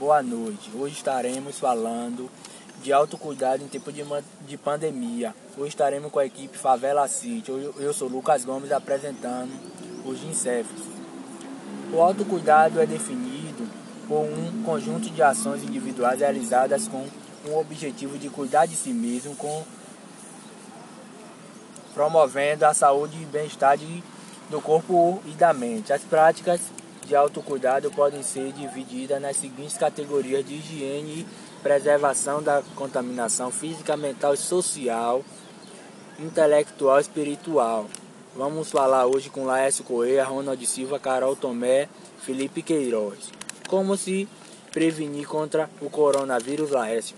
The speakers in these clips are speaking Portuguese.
boa noite. Hoje estaremos falando de autocuidado em tempo de, de pandemia. Hoje estaremos com a equipe Favela City. Eu, eu sou Lucas Gomes apresentando os GINCEFs. O autocuidado é definido por um conjunto de ações individuais realizadas com o objetivo de cuidar de si mesmo, com promovendo a saúde e bem-estar do corpo e da mente. As práticas de autocuidado podem ser divididas nas seguintes categorias de higiene e preservação da contaminação física, mental e social, intelectual e espiritual. Vamos falar hoje com Laércio Correia, Ronald Silva, Carol Tomé, Felipe Queiroz. Como se prevenir contra o coronavírus, Laércio?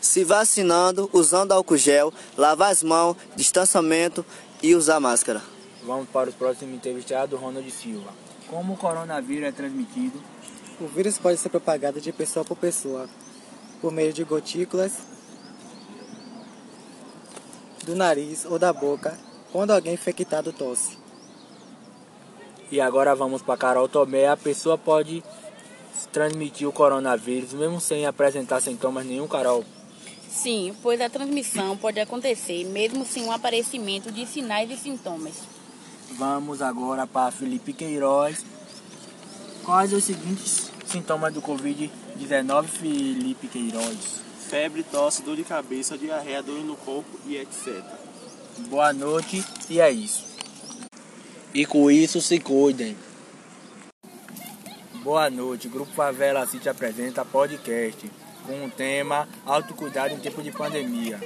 Se vacinando, usando álcool gel, lavar as mãos, distanciamento e usar máscara. Vamos para o próximo entrevistado, Ronald Silva. Como o coronavírus é transmitido? O vírus pode ser propagado de pessoa por pessoa, por meio de gotículas do nariz ou da boca, quando alguém infectado tosse. E agora vamos para Carol Tomé. A pessoa pode transmitir o coronavírus mesmo sem apresentar sintomas nenhum, Carol? Sim, pois a transmissão pode acontecer mesmo sem o aparecimento de sinais e sintomas. Vamos agora para Felipe Queiroz. Quais os seguintes sintomas do Covid-19, Felipe Queiroz? Febre, tosse, dor de cabeça, diarreia, dor no corpo e etc. Boa noite e é isso. E com isso se cuidem. Boa noite, Grupo Favela City apresenta podcast com o tema Autocuidado em tempo de pandemia.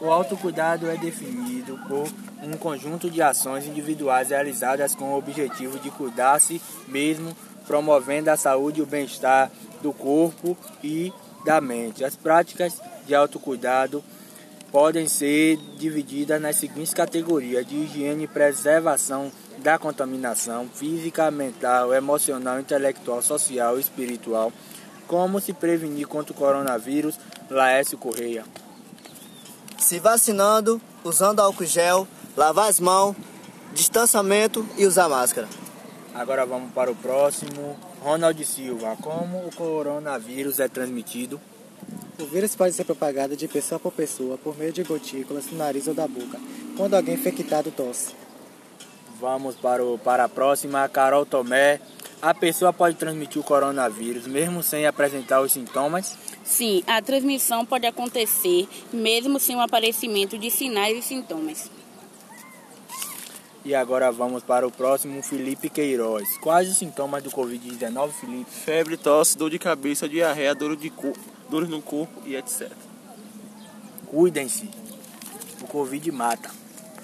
O autocuidado é definido por um conjunto de ações individuais realizadas com o objetivo de cuidar-se mesmo, promovendo a saúde e o bem-estar do corpo e da mente. As práticas de autocuidado podem ser divididas nas seguintes categorias: de higiene e preservação da contaminação física, mental, emocional, intelectual, social e espiritual. Como se prevenir contra o coronavírus? Laércio Correia se vacinando, usando álcool gel, lavar as mãos, distanciamento e usar máscara. Agora vamos para o próximo. Ronald Silva, como o coronavírus é transmitido? O vírus pode ser propagado de pessoa por pessoa por meio de gotículas no nariz ou da boca, quando alguém infectado tosse. Vamos para, o, para a próxima. Carol Tomé, a pessoa pode transmitir o coronavírus mesmo sem apresentar os sintomas? Sim, a transmissão pode acontecer mesmo sem o aparecimento de sinais e sintomas. E agora vamos para o próximo, Felipe Queiroz. Quais os sintomas do Covid-19, Felipe? Febre, tosse, dor de cabeça, diarreia, dor, de corpo, dor no corpo e etc. Cuidem-se. O Covid mata.